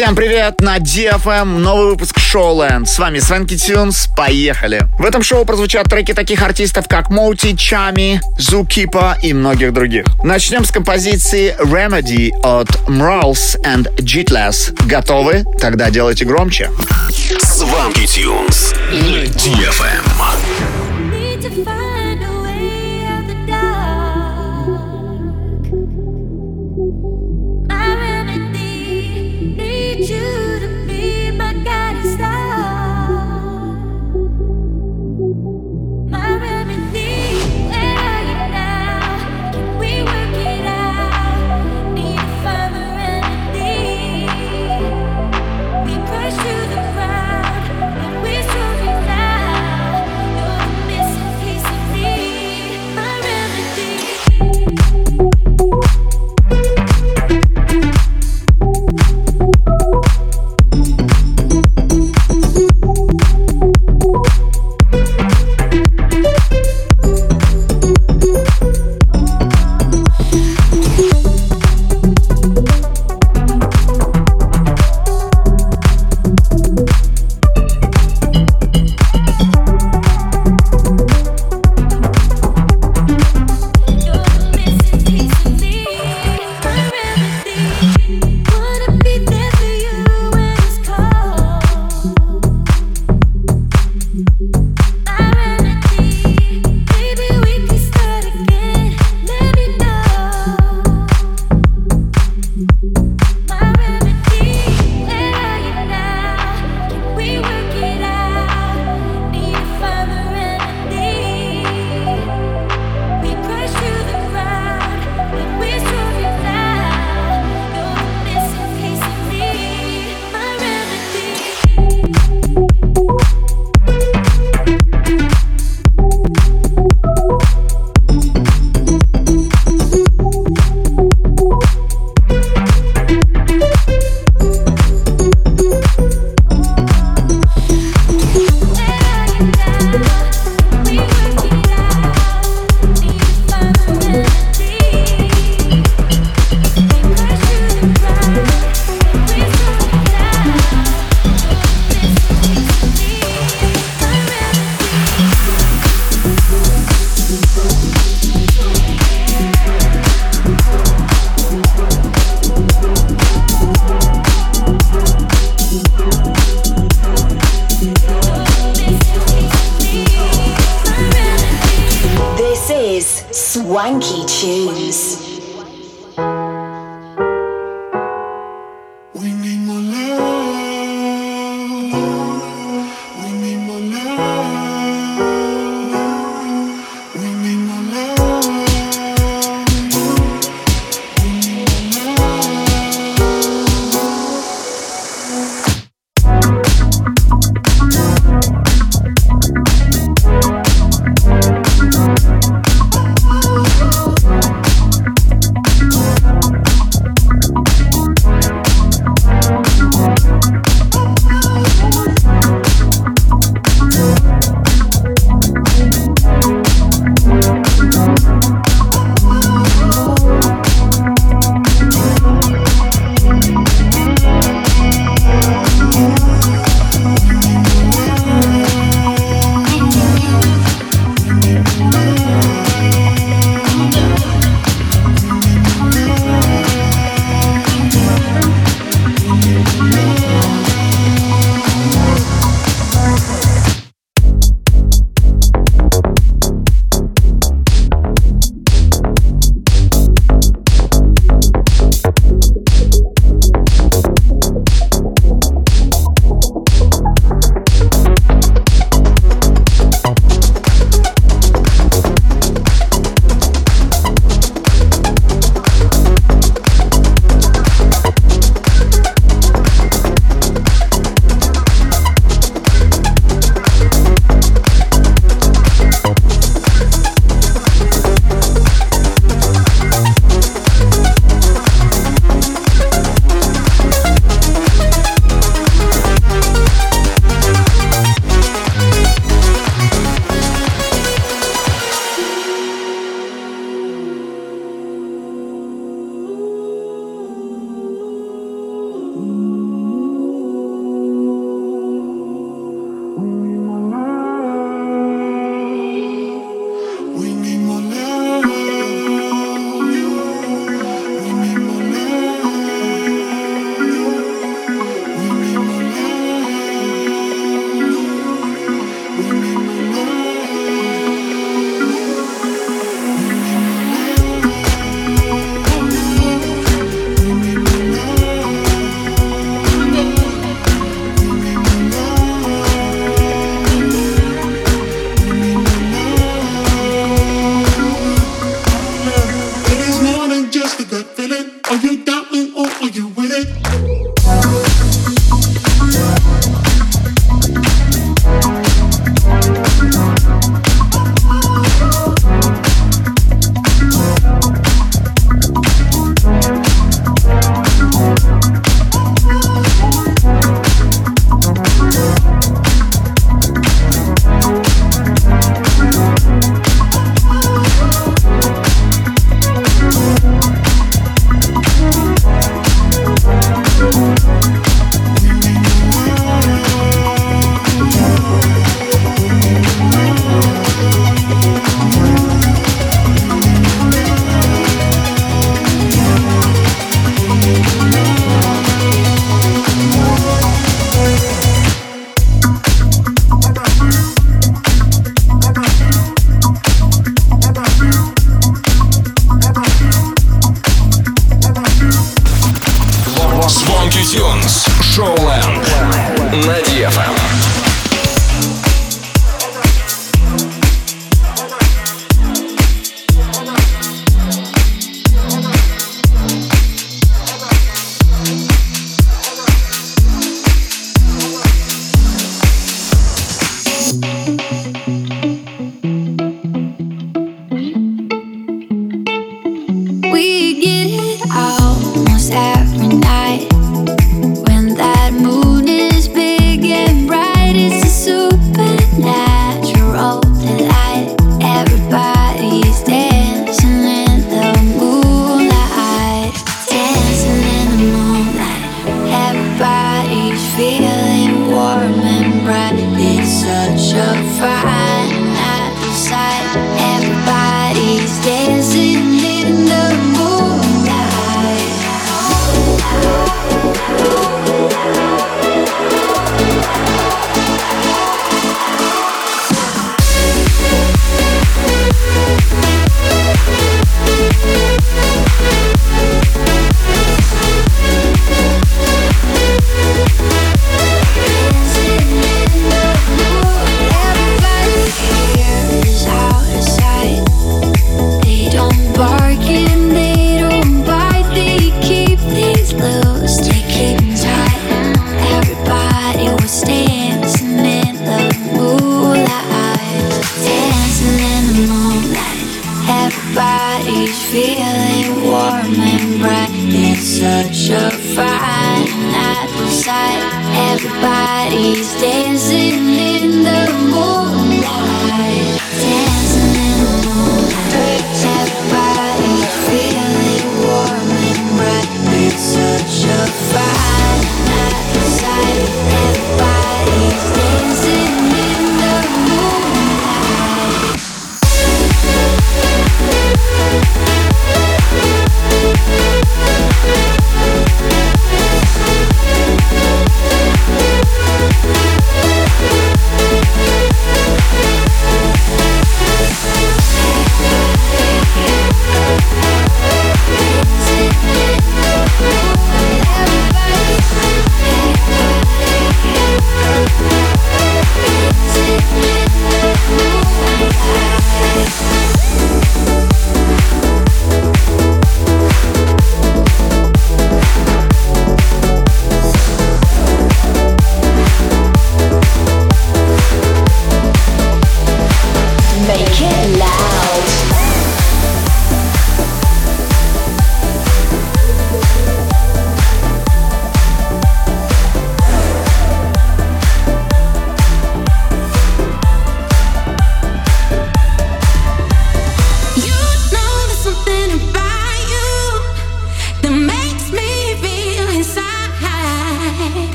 Всем привет! На DFM новый выпуск Showland. С вами Свенки Тюнс. Поехали! В этом шоу прозвучат треки таких артистов, как Моути, Чами, Zookeeper и многих других. Начнем с композиции Remedy от Mrals and Jitless. Готовы? Тогда делайте громче. Сванки Тюнс на DFM.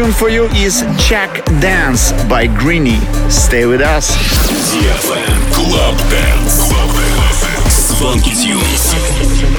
tune for you is Check Dance by Greeny. Stay with us. DFM Club Dance. Club Dance. Funky Tunes.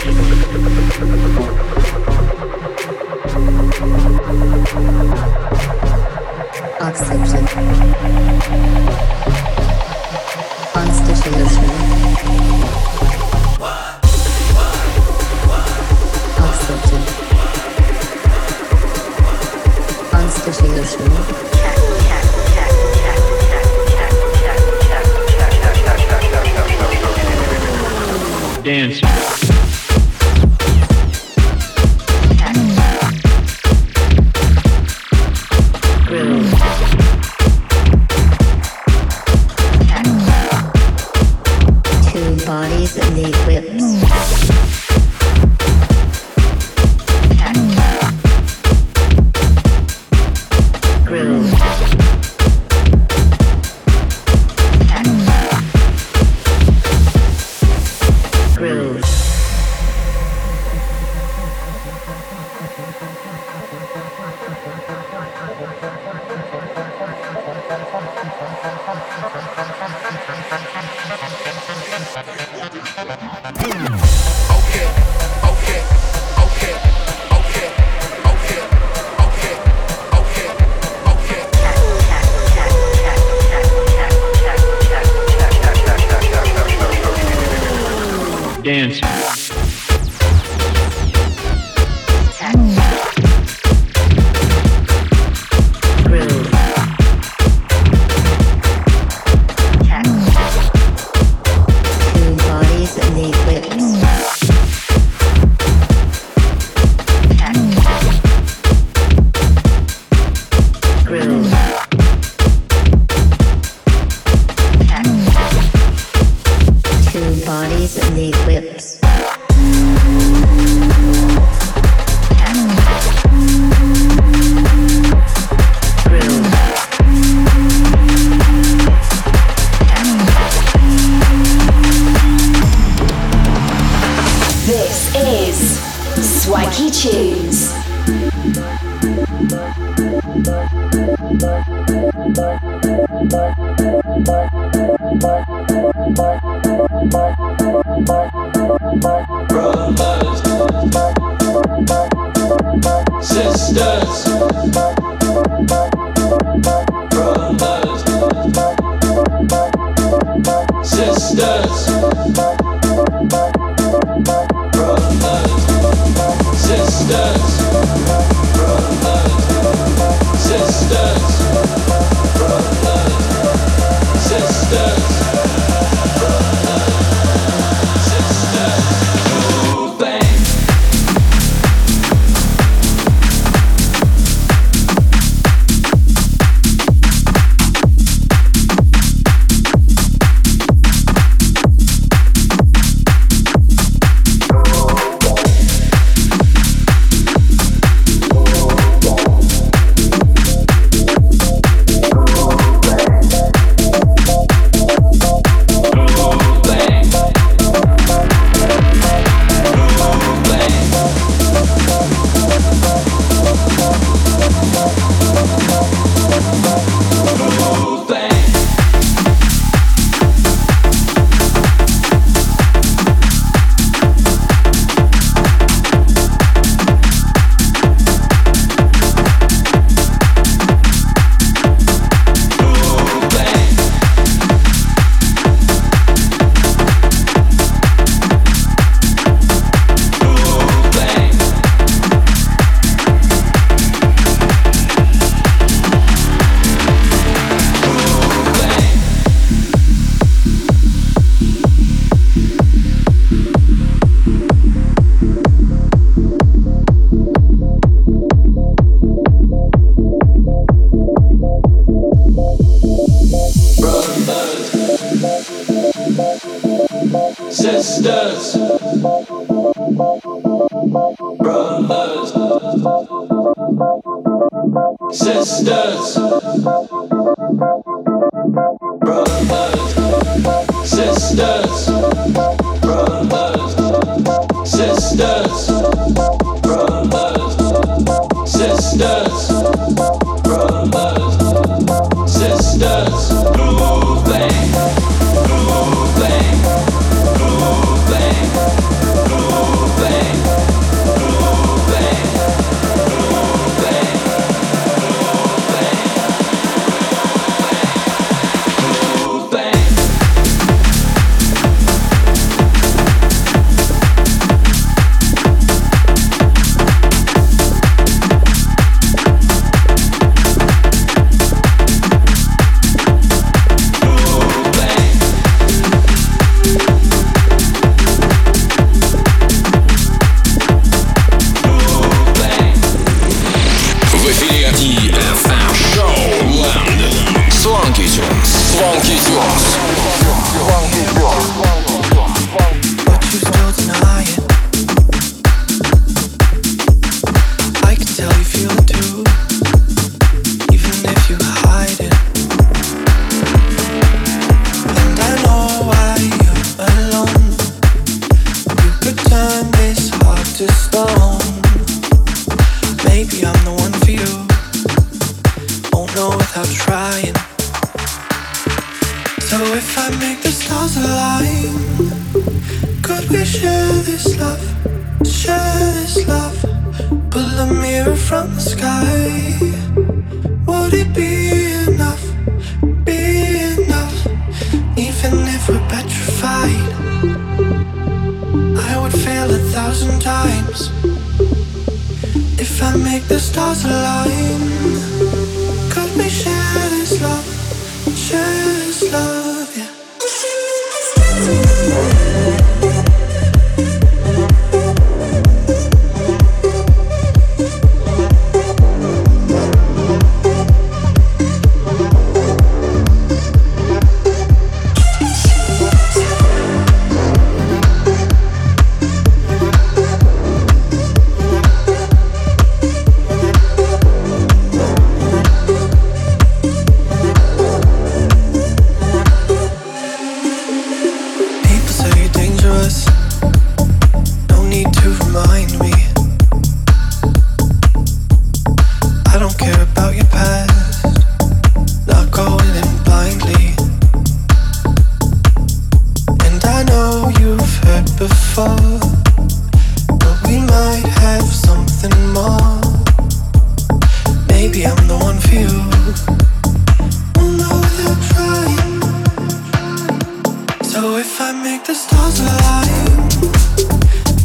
Make the stars align,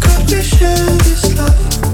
could we share this love?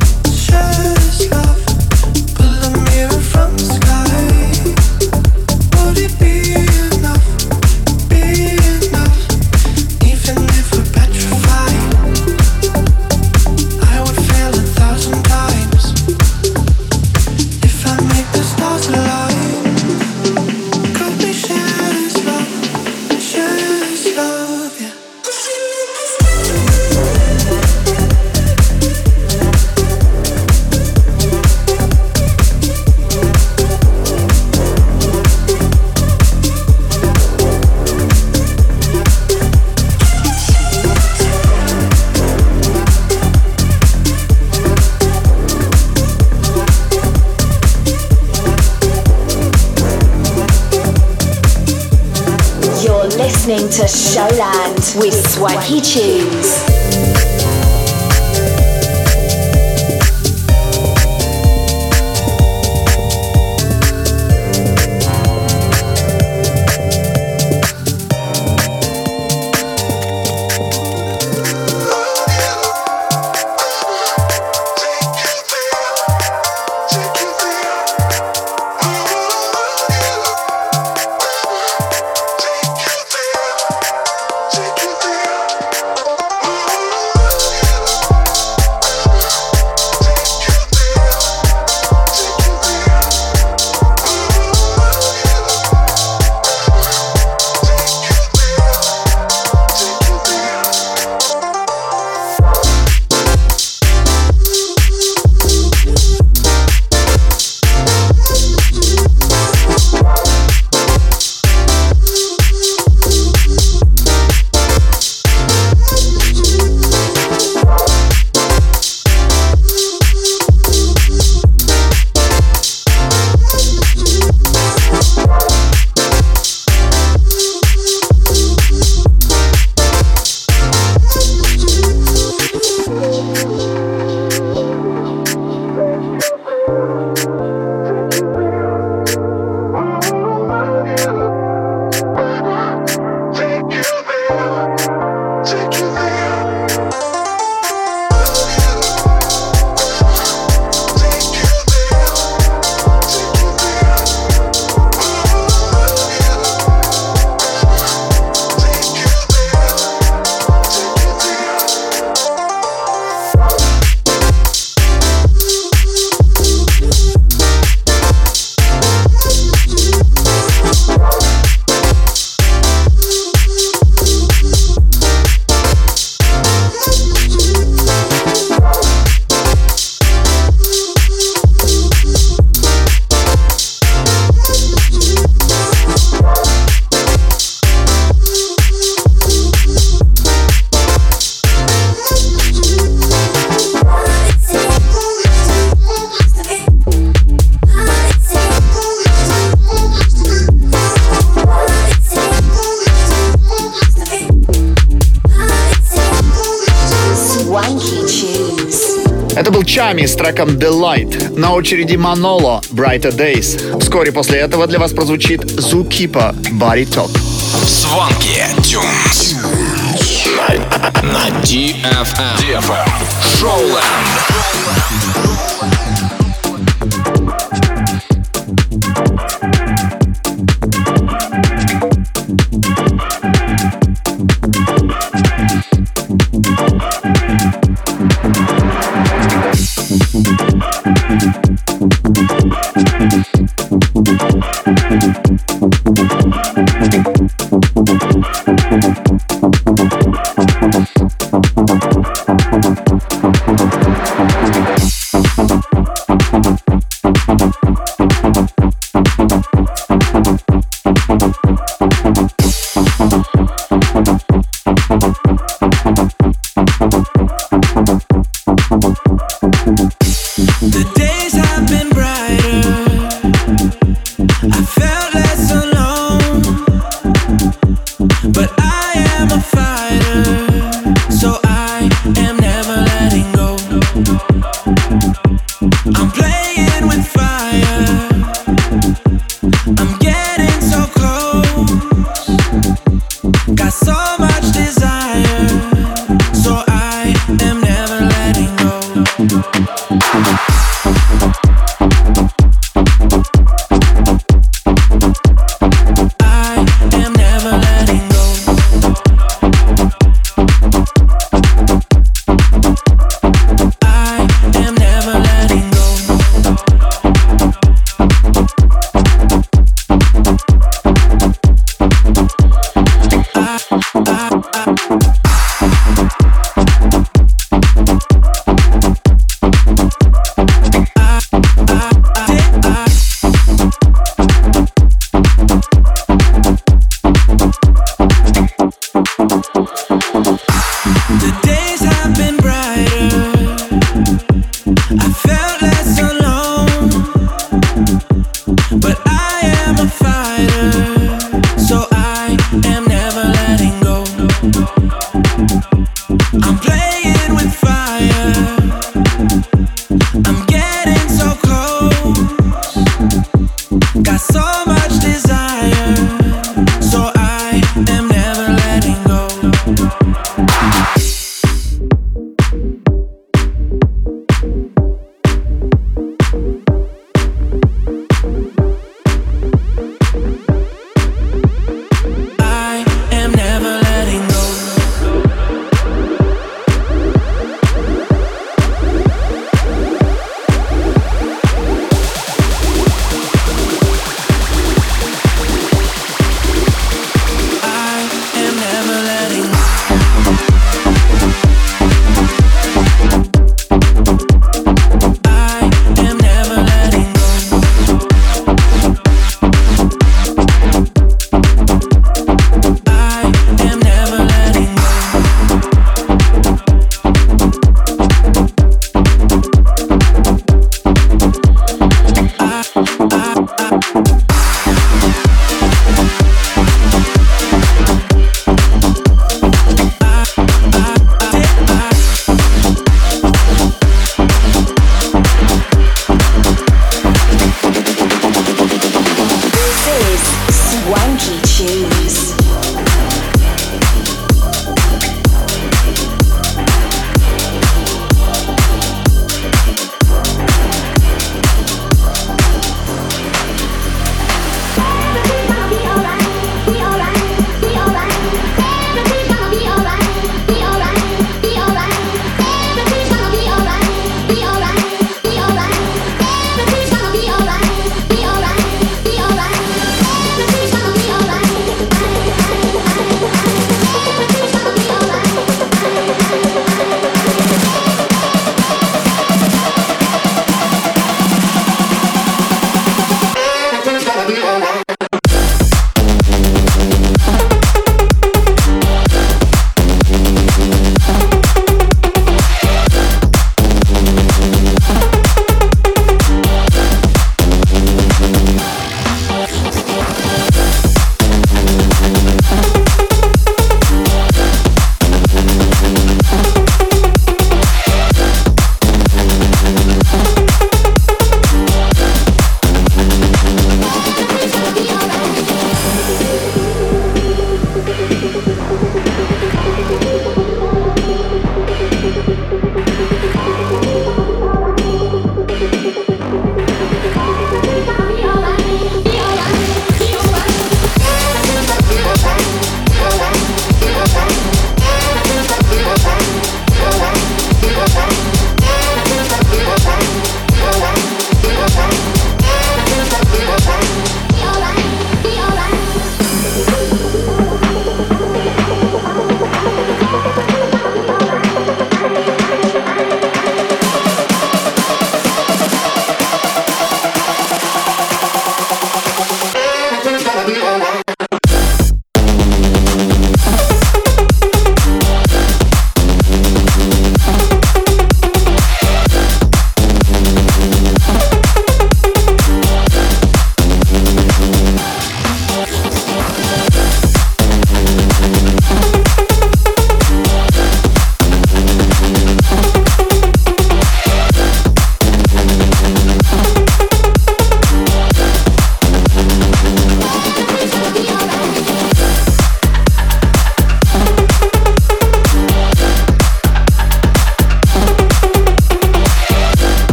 Это был Чами с треком Delight. На очереди Маноло Brighter Days. Вскоре после этого для вас прозвучит Zookeeper Body Talk. Сванки Тюнс. На, на DFM. DFM. Шоуленд.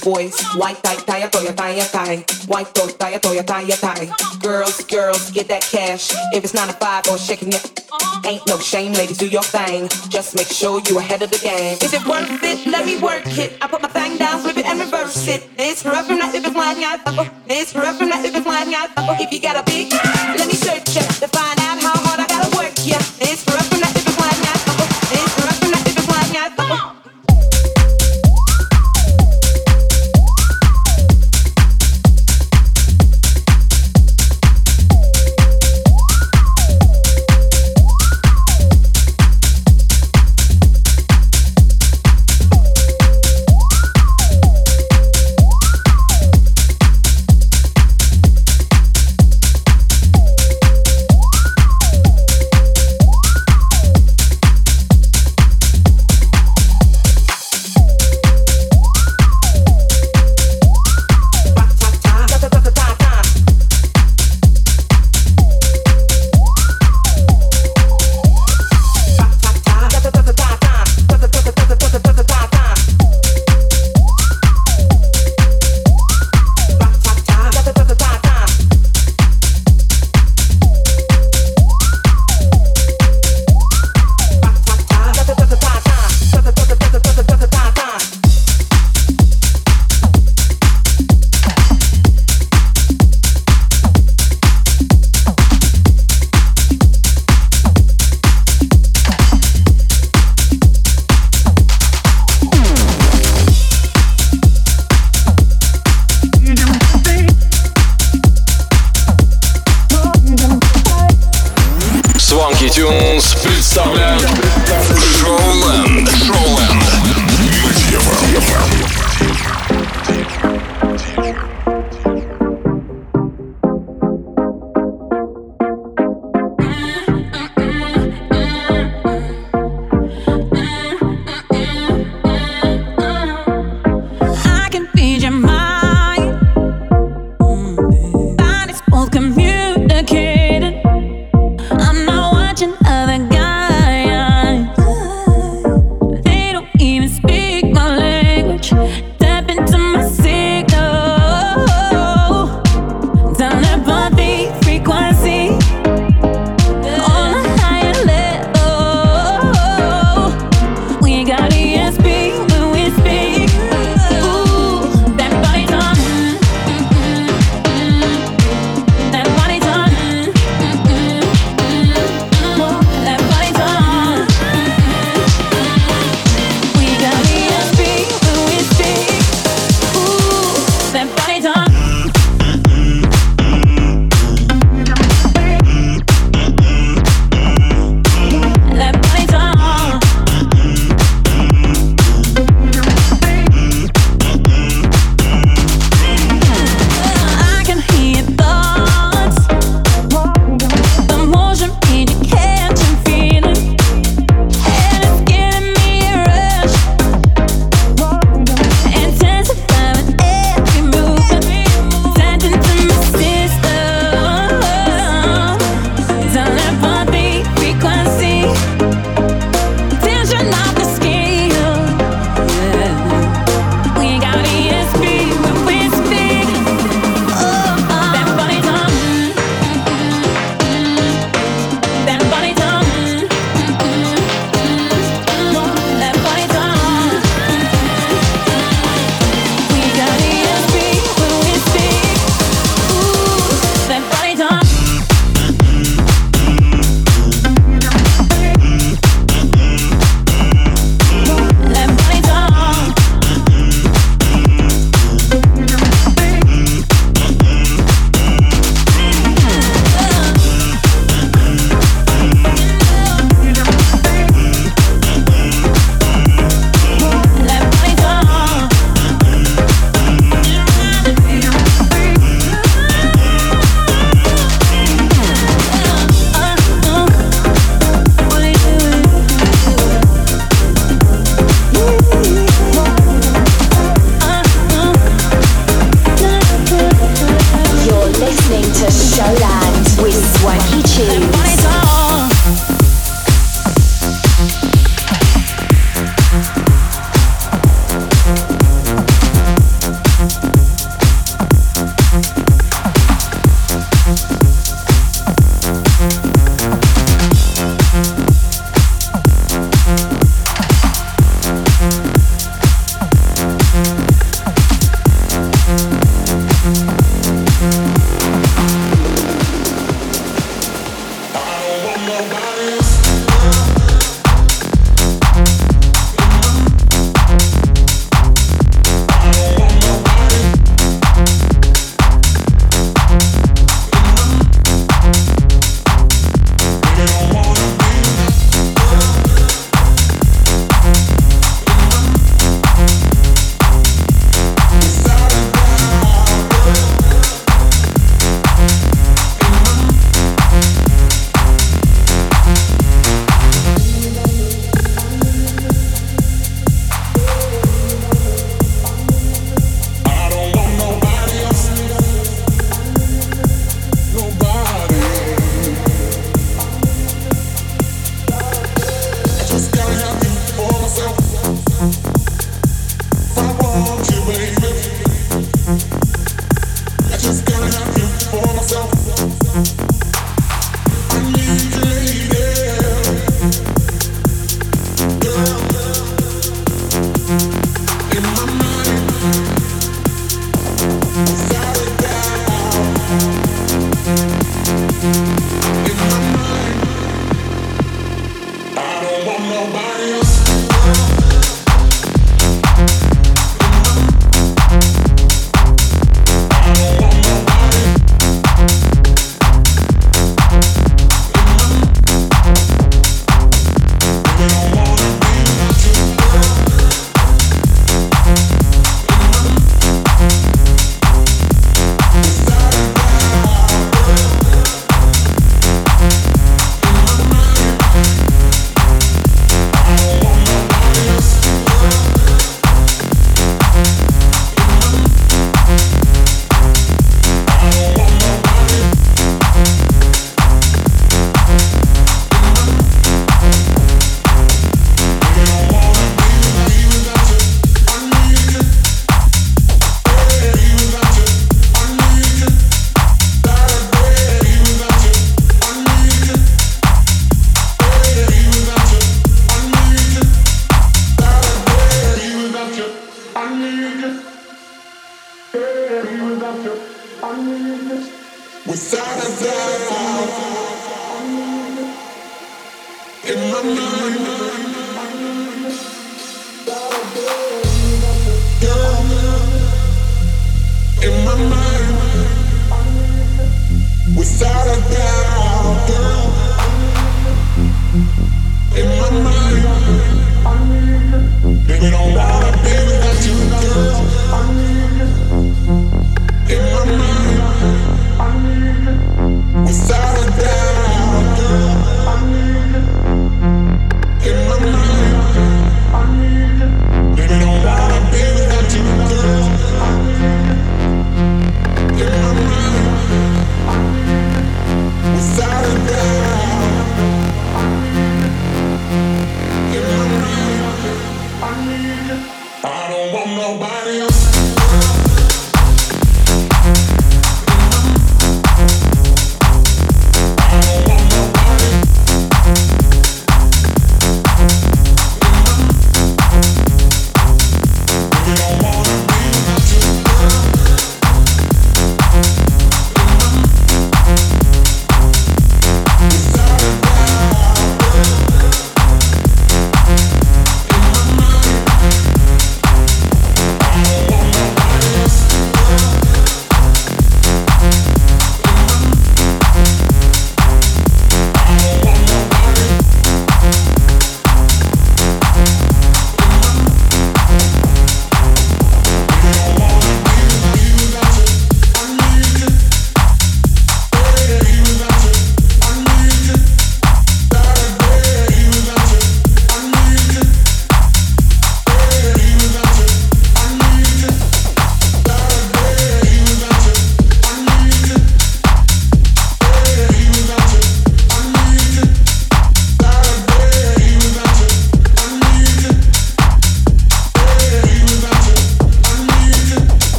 boys, white tie, tie, toya, tie, tie, white toy, tie, toya, tie, tie. Girls, girls, get that cash. If it's not a five or shaking it, ain't no shame, ladies, do your thing. Just make sure you're ahead of the game. Is it worth it? Let me work it. I put my thing down, flip it and reverse it. It's rough from that if it's lying, I fuck. Rough from that if it's lying, I. If you got a big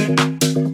Thank you.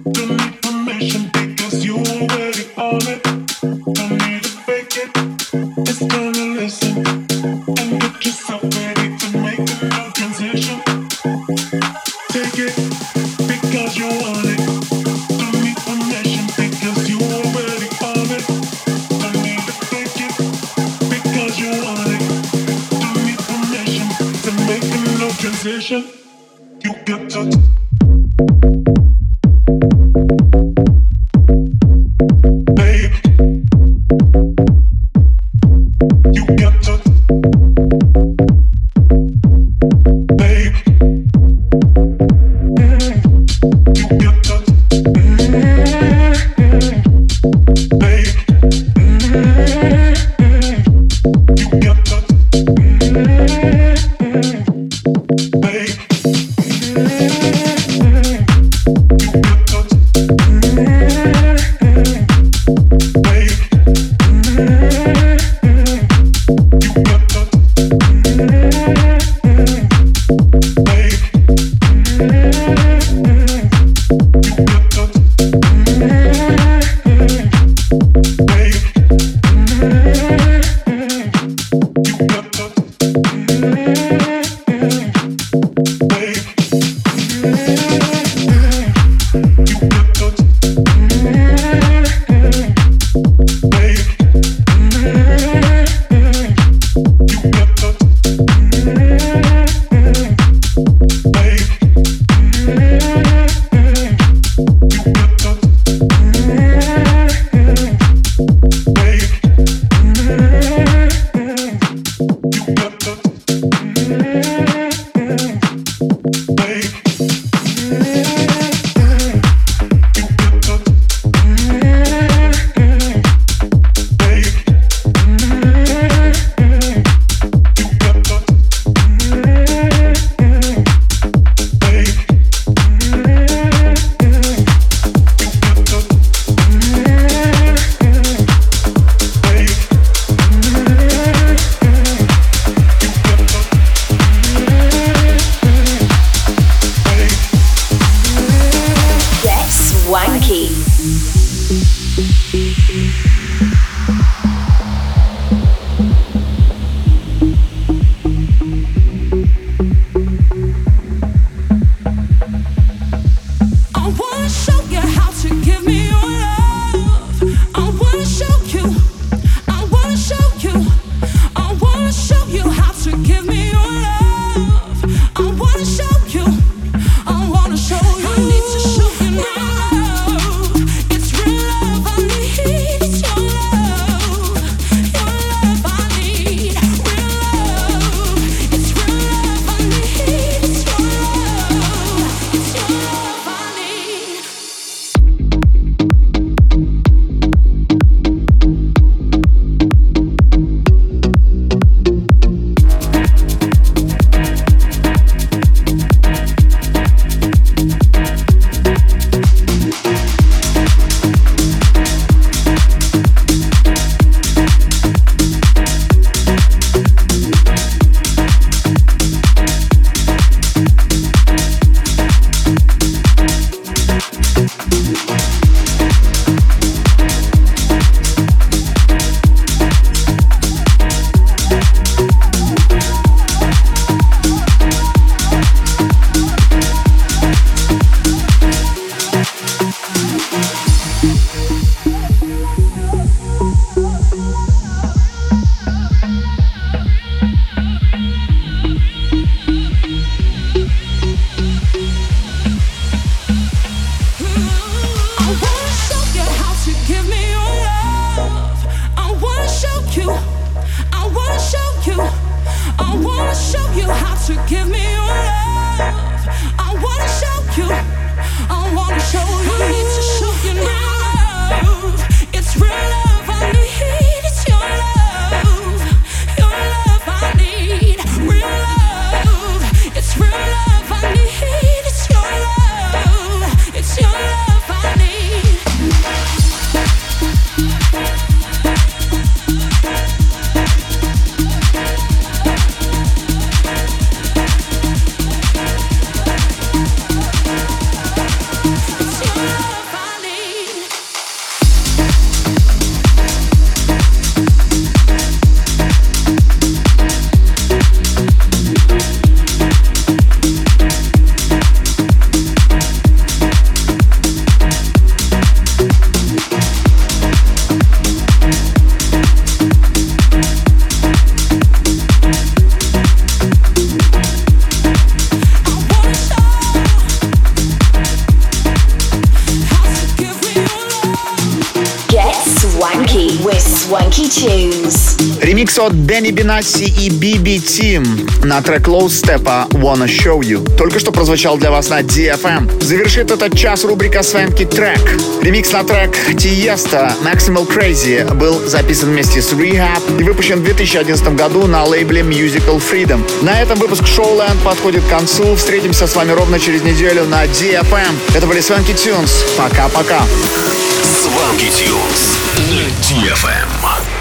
Ремикс от Дэнни Бенасси и Биби Тим на трек Low Step а Wanna Show You. Только что прозвучал для вас на DFM. Завершит этот час рубрика Свенки трек. Ремикс на трек Тиеста Maximal Crazy был записан вместе с Rehab и выпущен в 2011 году на лейбле Musical Freedom. На этом выпуск Showland подходит к концу. Встретимся с вами ровно через неделю на DFM. Это были Свенки Тюнс. Пока-пока. Свенки Тюнс DFM.